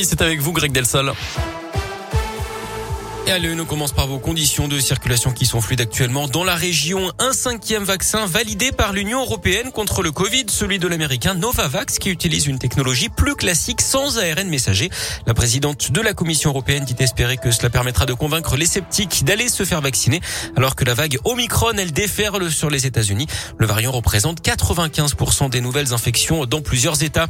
C'est avec vous, Greg Delsol. Et allez, on commence par vos conditions de circulation qui sont fluides actuellement dans la région. Un cinquième vaccin validé par l'Union européenne contre le Covid, celui de l'américain Novavax qui utilise une technologie plus classique sans ARN messager. La présidente de la Commission européenne dit espérer que cela permettra de convaincre les sceptiques d'aller se faire vacciner alors que la vague Omicron, elle déferle sur les États-Unis. Le variant représente 95% des nouvelles infections dans plusieurs États.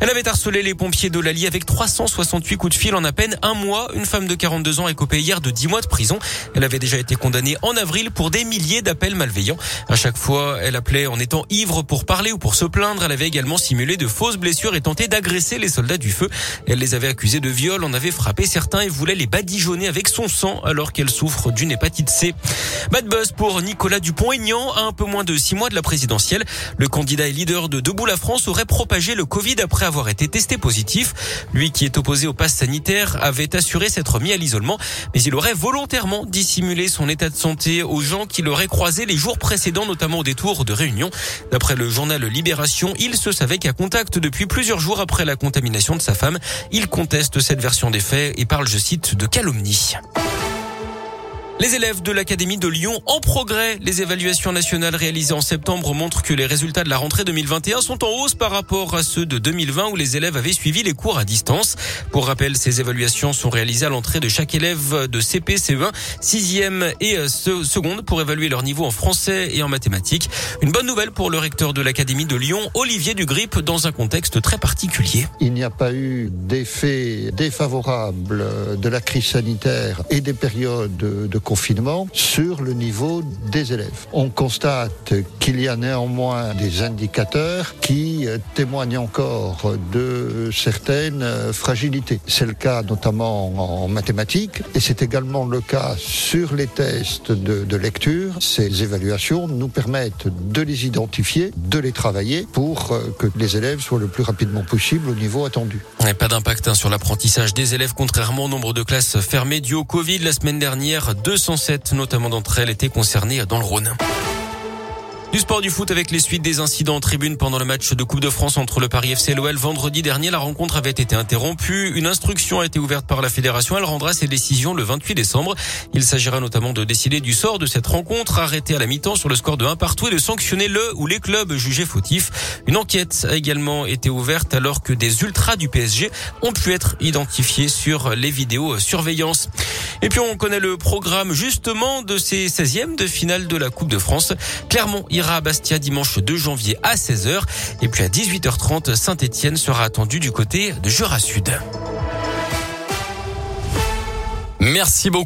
Elle avait harcelé les pompiers de l'Allier avec 368 coups de fil en à peine un mois. Une femme de 42 ans est copée hier de 10 mois de prison. Elle avait déjà été condamnée en avril pour des milliers d'appels malveillants. À chaque fois, elle appelait en étant ivre pour parler ou pour se plaindre. Elle avait également simulé de fausses blessures et tenté d'agresser les soldats du feu. Elle les avait accusés de viol, en avait frappé certains et voulait les badigeonner avec son sang alors qu'elle souffre d'une hépatite C. Bad buzz pour Nicolas Dupont-Aignan à un peu moins de six mois de la présidentielle. Le candidat et leader de Debout la France aurait propagé le Covid après avoir été testé positif. Lui qui est opposé au pass sanitaire avait assuré s'être mis à l'isolement, mais il aurait volontairement dissimulé son état de santé aux gens qui l'auraient croisé les jours précédents, notamment au détour de Réunion. D'après le journal Libération, il se savait qu'à contact depuis plusieurs jours après la contamination de sa femme. Il conteste cette version des faits et parle, je cite, de calomnie. Les élèves de l'Académie de Lyon en progrès. Les évaluations nationales réalisées en septembre montrent que les résultats de la rentrée 2021 sont en hausse par rapport à ceux de 2020 où les élèves avaient suivi les cours à distance. Pour rappel, ces évaluations sont réalisées à l'entrée de chaque élève de CP, CE1, 6e et euh, seconde pour évaluer leur niveau en français et en mathématiques. Une bonne nouvelle pour le recteur de l'Académie de Lyon, Olivier Dugrip, dans un contexte très particulier. Il n'y a pas eu d'effet défavorable de la crise sanitaire et des périodes de confinement sur le niveau des élèves. On constate qu'il y a néanmoins des indicateurs qui euh, témoignent encore de certaines euh, fragilités. C'est le cas notamment en mathématiques et c'est également le cas sur les tests de, lecture. Ces évaluations nous permettent de les identifier, de les travailler pour euh, que les élèves soient le plus rapidement possible au niveau attendu. pas d'impact hein, sur l'apprentissage des élèves contrairement au nombre de classes fermées dû au Covid la semaine dernière. 207 notamment d'entre elles étaient concernées dans le Rhône. Du sport du foot avec les suites des incidents en tribune pendant le match de Coupe de France entre le Paris FC et l'OL vendredi dernier. La rencontre avait été interrompue. Une instruction a été ouverte par la fédération. Elle rendra ses décisions le 28 décembre. Il s'agira notamment de décider du sort de cette rencontre, arrêtée à la mi-temps sur le score de 1 partout et de sanctionner le ou les clubs jugés fautifs. Une enquête a également été ouverte alors que des ultras du PSG ont pu être identifiés sur les vidéos surveillance. Et puis on connaît le programme justement de ces 16e de finale de la Coupe de France. Clermont ira à Bastia dimanche 2 janvier à 16h. Et puis à 18h30, Saint-Etienne sera attendu du côté de Jura Sud. Merci beaucoup.